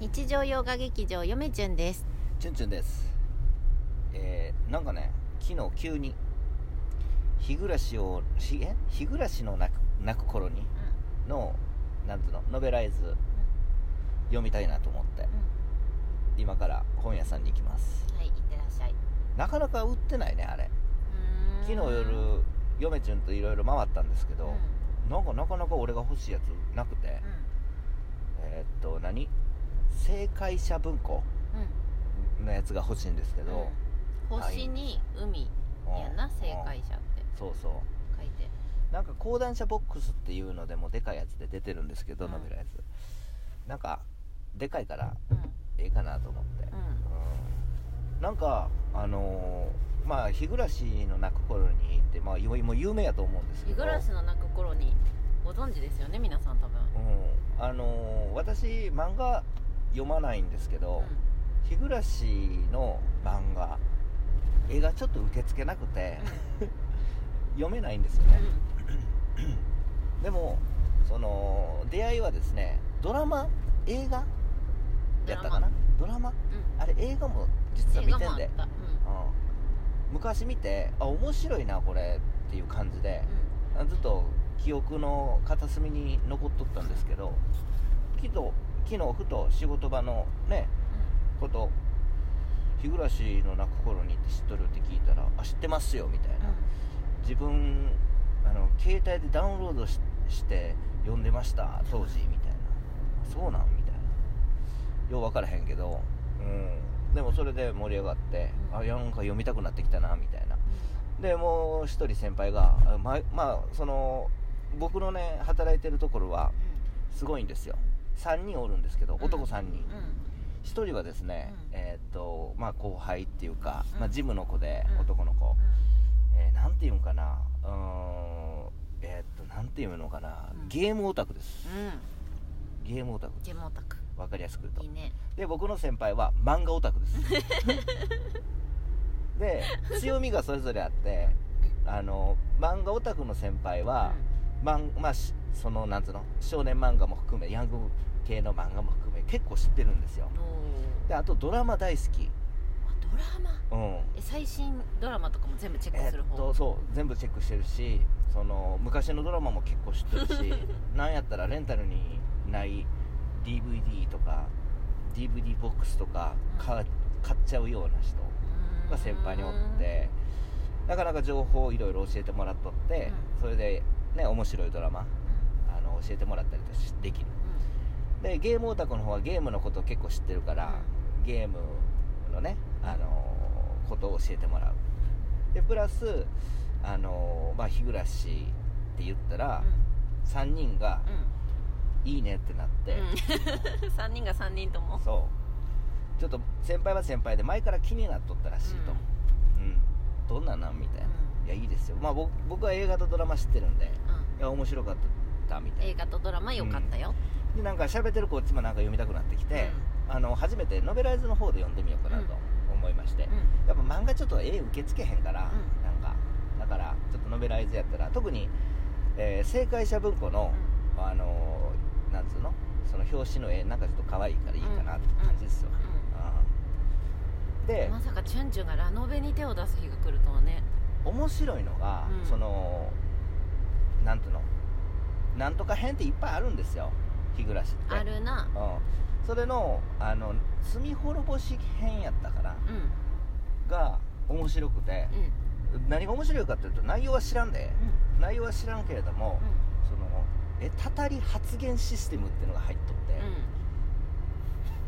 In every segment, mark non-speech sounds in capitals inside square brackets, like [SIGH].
日常洋画劇場よめちゅんです。チュンチュンです。えー、なんかね昨日急に日暮らしをひえ？日暮らしの泣く泣く頃にのなんていうの？ノベライズ読みたいなと思って今から本屋さんに行きます。はいいってらっしゃい。なかなか売ってないねあれ。昨日夜嫁ちゅんといろいろ回ったんですけど、なんかなかなか俺が欲しいやつなくて、えーっと何？正解者文庫のやつが欲しいんですけど、星に海やな正解者って。そうそう。書いて。なんか講談社ボックスっていうのでもでかいやつで出てるんですけど、うん。ノベライズなんかでかいからうん。ええかなと思って、うん。うん。なんかあのーまあ日暮らしの泣く頃に行ってまあもう有名やと思うんですけど。日暮らしの泣く頃にご存知ですよね皆さん多分。うん。あのー私漫画読まないんですけど、日暮らしの漫画絵がちょっと受け付けなくて、読めないんですよね、[CLEARS THROAT] でもその出会いはですねドラマ映画やったかな？ドラマ。あれ映画も実は見てんで、映画もあっうん、昔見てあ面白いなこれっていう感じでたうん。ずっと記憶の片隅に残っとったんですけど昨日昨日ふと仕事場のねこと日暮らしの泣く頃にって知っとるって聞いたらあ知ってますよみたいな、自分あの携帯でダウンロードしして読んでました当時みたいな。そうなんみたいな。よう分からへんけどうん。でもそれで盛り上がって、うん。あなんか読みたくなってきたなみたいな。でもう一人先輩があままあその僕のね働いてるところはすごいんですよ3人おるんですけど、うん。男3人うんうん。1人はですね、うん。えーっとまあ後輩っていうか、うん。まあ、ジムの子で、うん。男の子、うえーなんていうんかなうーんえーっとなんていうのかな、うん。ゲームオタクです。ゲームオタク。ゲームオタク。わかりやすく言うと。いいね。で僕の先輩は漫画オタクです。[LAUGHS] で強みがそれぞれあってあの漫画オタクの先輩は、まん。まあ、しそのなんつうの？少年漫画も含めヤング系の漫画も含め結構知ってるんですよ。であとドラマ大好き。あドラマ？うん。え最新ドラマとかも全部チェックえっする方？とそう全部チェックしてるしその昔のドラマも結構知ってるし [LAUGHS] なんやったらレンタルにない DVD とか DVD ボックスとか買買っちゃうような人が先輩におってなかなか情報をいろいろ教えてもらっとって、うそれでね面白いドラマあの教えてもらったりとしできる。でゲームオタクの方はゲームのことを結構知ってるから、ゲームのね、あのーことを教えてもらう。でプラス、あのーまあ、日暮らしって言ったら、3人がうん。いいねってなって、うん。[LAUGHS] 3人が3人とも。そう。ちょっと先輩は先輩で前から気になっとったらしいと、う。ん。どん。なんなんみたいな、いやいいですよ。まあ僕僕は映画とドラマ知ってるんでいうん。や面白かったみたいな映画とドラマ良かったよ。でなんか喋ってるこっちもなんか読みたくなってきて、あの初めてノベライズの方で読んでみようかなと思いまして、うん。やっぱ漫画ちょっと絵受け付けへんから、うん。なんかだからちょっとノベライズやったら特に、えー正解者文庫の、あのーなんつうの？その表紙の絵なんかちょっと可愛いからいいかなって感じですよ、うん。でまさかチュンチュンがラノベに手を出す日が来るとはね。面白いのが、うん。そのなんていうの？なんとか編っていっぱいあるんですよ。日暮らしって。あるな。うん、それのあの罪滅ぼし編やったからうん。が面白くてうん。何が面白いかっていうと内容は知らんでうん。内容は知らんけれども、そのえたたり発言システムっていうのが入っとって、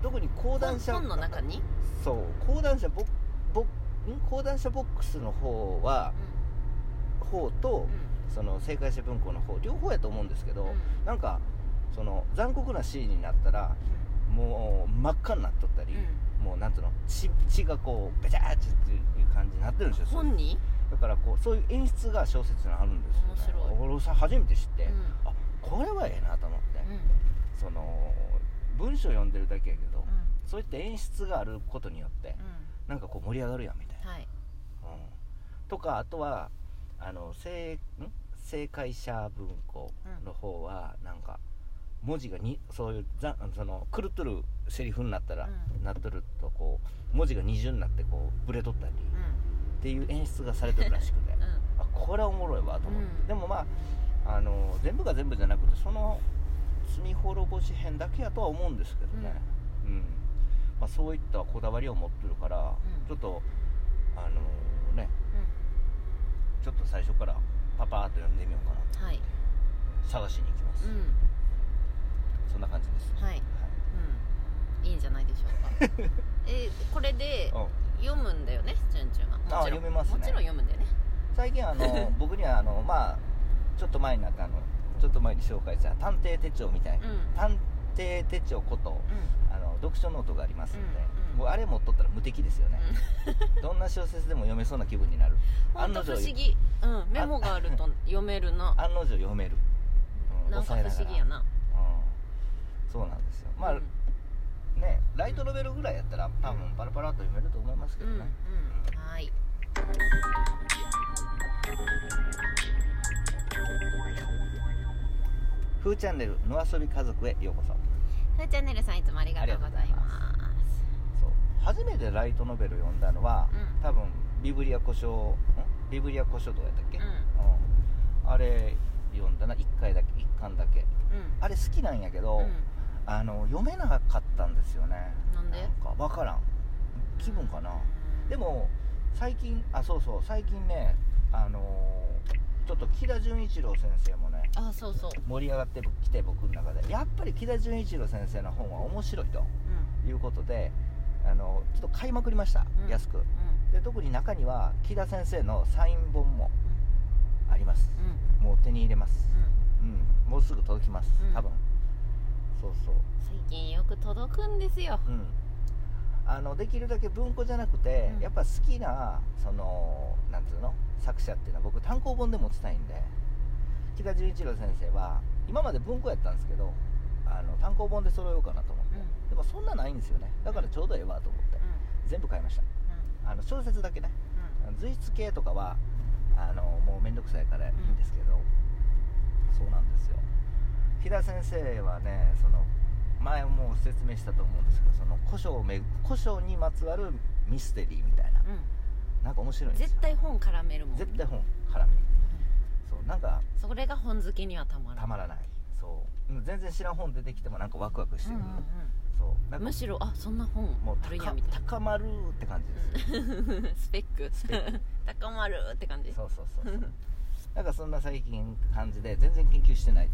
特に講談社本本の中に？そう。講談社ボボん？講談社ボックスの方は方と、その正解者文庫の方両方やと思うんですけど、なんかその残酷なシーンになったらもう真っ赤になっとったり、もうなんていうの血血がこうベチャーっていう感じになってるんですよ本にだからこうそういう演出が小説にあるんですよ、ね、面白い。俺さ初めて知って、うん。あこれはええなと思って、その文章読んでるだけやけど、そういった演出があることによってなんかこう盛り上がるやんみたいな、はい。うん、とかあとはあの正ん？正解者文庫の方はなんか文字がにそういうざその狂っとるセリフになったら、うん。なっとるとこう文字が二重になってこうブレとったりっていう演出がされてるらしくて [LAUGHS] うん。うんあこれはおもろいわと思って、うん。でもまああの全部が全部じゃなくてその罪滅ぼし編だけやとは思うんですけどね、うん。まあ、そういったこだわりを持ってるから、ん。ちょっとあのねちょっと最初からパパーっと読んでみようかなとうんはい。探しに行きます、うん。そんな感じです、はい。うん。いいんじゃないでしょうか。[LAUGHS] えこれで読むんだよね？チュンチュンは。もちろん。あ読めますね。もちろん読むんだよね。最近あの [LAUGHS] 僕にはあのまあちょっと前になんかあのちょっと前に紹介した探偵手帳みたいな、うん。探偵手帳ことうあの読書ノートがありますので、もうあれ持っとったら無敵ですよね、どんな小説でも読めそうな気分になる。んほんと不思議。うん。メモがあると読めるな。案の定読める、うんなんか不思議やな。うん、そうなんですよ。まあ、うん。ねライトノベルぐらいやったら多分パラパラっと読めると思いますけうんどね、うん。はい。ふーチャンネルの遊び家族へようこそ。ふーチャンネルさんいつもありがとうございます初めてライトノベル読んだのは、うん。多分ビブリア古書ん？ビブリア古書どうやったっけ、うん。うん。あれ読んだな。1回だけ1巻だけ。うん。あれ好きなんやけど、うん。あの読めなかったんですよね。なんで？か分からん。気分かな、うん。でも最近あそうそう最近ねあのーちょっと木田純一郎先生もねあそうそう。盛り上がってきて僕の中で。やっぱり木田純一郎先生の本は面白いとういうことであのちょっと買いまくりました、うん。安く。んうん。で特に中には木田先生のサイン本もあります。うん。もう手に入れます。うん。うん。もうすぐ届きます。うん。多分、そうそう。最近よく届くんですよ。うん。あのできるだけ文庫じゃなくて、うん。やっぱ好きなそのなんつうの？作者っていうのは僕単行本で持ちたいんで木田純一郎先生は今まで文庫やったんですけどあの単行本で揃えようかなと思って、うんでもそんなないんですよね。だからちょうどええわと思って、うん。全部買いました。あの小説だけね。うん。随筆系とかはあのもう面倒くさいからいいんですけど、そうなんですよ。木田先生はねその前も説明したと思うんですけどその古書をめ古書にまつわるミステリーみたいな。うん。なんか面白いんですよ。絶対本絡めるもん絶対本絡みそうなんかそれが本好きにはたまらない。たまらない。そう。うん全然知らん本出てきてもなんかワクワクしてくる、うんうんそう。なんかうんむしろあそんな本もうあみたいな。高まるって感じです、[LAUGHS] スペック。スペッ [LAUGHS] 高まるって感じ。そうそうそうそう。[LAUGHS] なんかそんな最近感じで全然研究してない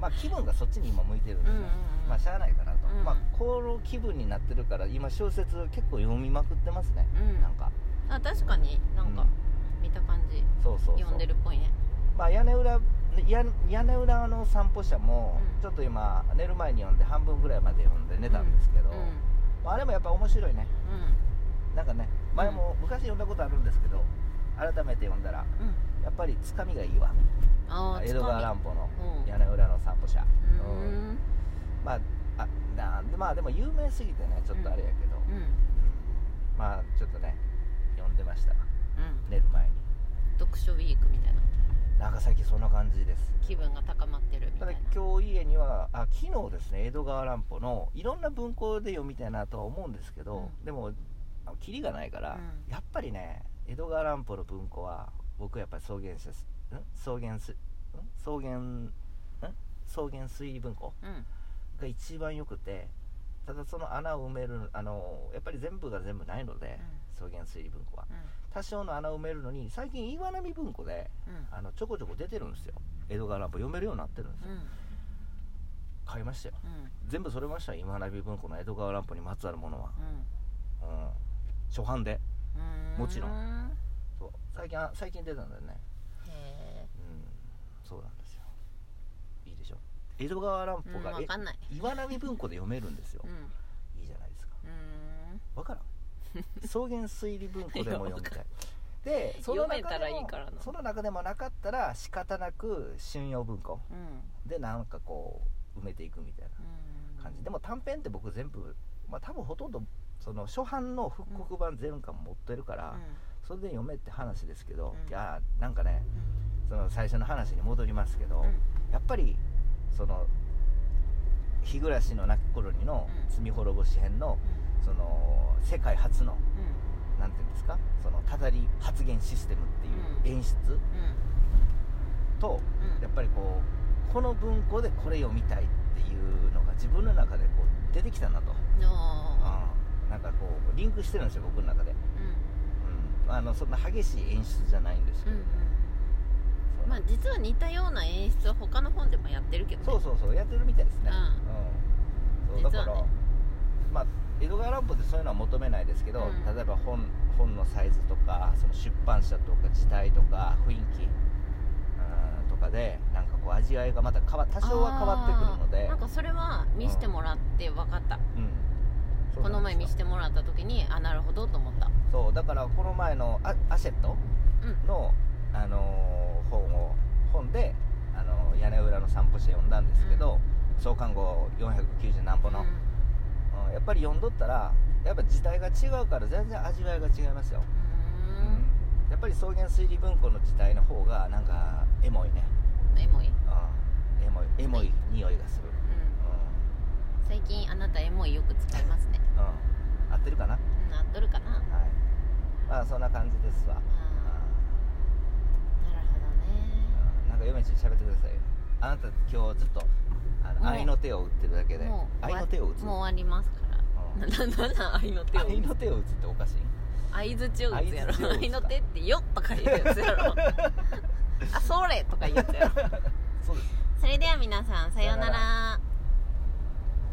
まあ気分がそっちに今向いてるんでね、うんうんうん。まあしゃあないかなと、うんまあこの気分になってるから今小説結構読みまくってますね、うん。なんか。あ確かになんかうん。見た感じ。そうそうそう。読んでるっぽいね。まあ屋根裏や屋根裏の散歩者もうん。ちょっと今寝る前に読んで半分ぐらいまで読んで寝たん。ですけど、ああれもやっぱ面白いね。うなんかね前も昔読んだことあるんですけど改めて読んだらやっぱりつかみがいいわ。江戸川乱歩のうん。屋根裏の散歩者、ううん。んまああなんでまあでも有名すぎてねちょっとあれやけど、うん。うん。まあちょっとね読んでました。うん。寝る前に。読書ウィークみたいななんか最近そんな感じです。気分が高まってるみただたいな今日家にはあ昨日ですね江戸川乱歩のいろんな文庫で読みたいなとは思うんですけど、うん。でもキリがないから、うん。やっぱりね江戸川乱歩の文庫は僕やっぱり草原すん？草原すん？草原ん？草原推理文庫うん。が一番よくてただその穴を埋めるあのやっぱり全部が全部ないので、草原推理文庫は。うん。多少の穴を埋めるのに最近岩波文庫でうん。あのちょこちょこ出てるんですよ。江戸川乱歩読めるようになってるんですよ、うん。買いましたよ。うん。全部それましたよ。岩波文庫の江戸川乱歩にまつわるものは、うん、初版で。うん。もちろん。へそう。最近あ最近出たんだよね。えうん。そうなんですよ。いいでしょ。江戸川乱歩うんが、わかんない。え岩波文庫で読めるんですよ、うん。いいじゃないですか。うん。わからん草原推理文庫でも読みたい。でその中でも読めたらいいからな。その中でもなかったら仕方なく春陽文庫うん。でなんかこう埋めていくみたいな感じ。でも短編って僕全部まあ多分ほとんどその初版の復刻版全巻持ってるから、それで読めって話ですけど、うん。いやなんかねその最初の話に戻りますけど、うん。やっぱりその日暮らしの泣く頃にのうん。罪滅ぼし編のうその世界初のんうん。なんていうんですか？そのたたり発言システムっていう演出とうん。やっぱりこうこの文庫でこれ読みたいっていうのが自分の中でこう出てきたなと、うん。なんかこうリンクしてるんですよ僕の中で、ーうん。うん、あのそんな激しい演出じゃないんですけど、うんうんまあ実は似たような演出は他の本でもやってるけどね。そうそうそうやってるみたいですね、うんそうだから、ね。まあ江戸川乱歩でそういうのは求めないですけど、うん。例えば本本のサイズとかその出版社とか時代とか雰囲気うんとかでなんかこう味わいがまた変わ多少は変わってくるので。なんかそれは見せてもらって分かった、うん。そうこの前見せててもらった時にあなるほどと思った。そうだからこの前のアアシェットうん。の、あのー本を本で、あのー屋根裏の散歩して読んだんですけど、創刊号490何歩の、うん。やっぱり読んどったらやっぱ時代が違うから全然味わいが違いますよ、うん。うん。やっぱり草原推理文庫の時代の方がなんかエモいね、エモい、うん、うん、エモいエモい匂いがする、最近あなたエモいよく使いますね。うん。うん、合ってるかな？はいうん合っとるかな？まあそんな感じですわ、あーなるほどねうんなんか嫁ちゃん喋ってくださいよあなた今日ずっとあの愛の手を打ってるだけで。もう愛の手を打つもう終わりますから。[LAUGHS] うん。なんなん愛の手を愛の手を打つっておかしい？相づちを打つやろ。[LAUGHS] 愛の手ってよっとか言うやつやろ。[LAUGHS] あそれとか言うやつやろ。そうです。それでは皆さんさようなら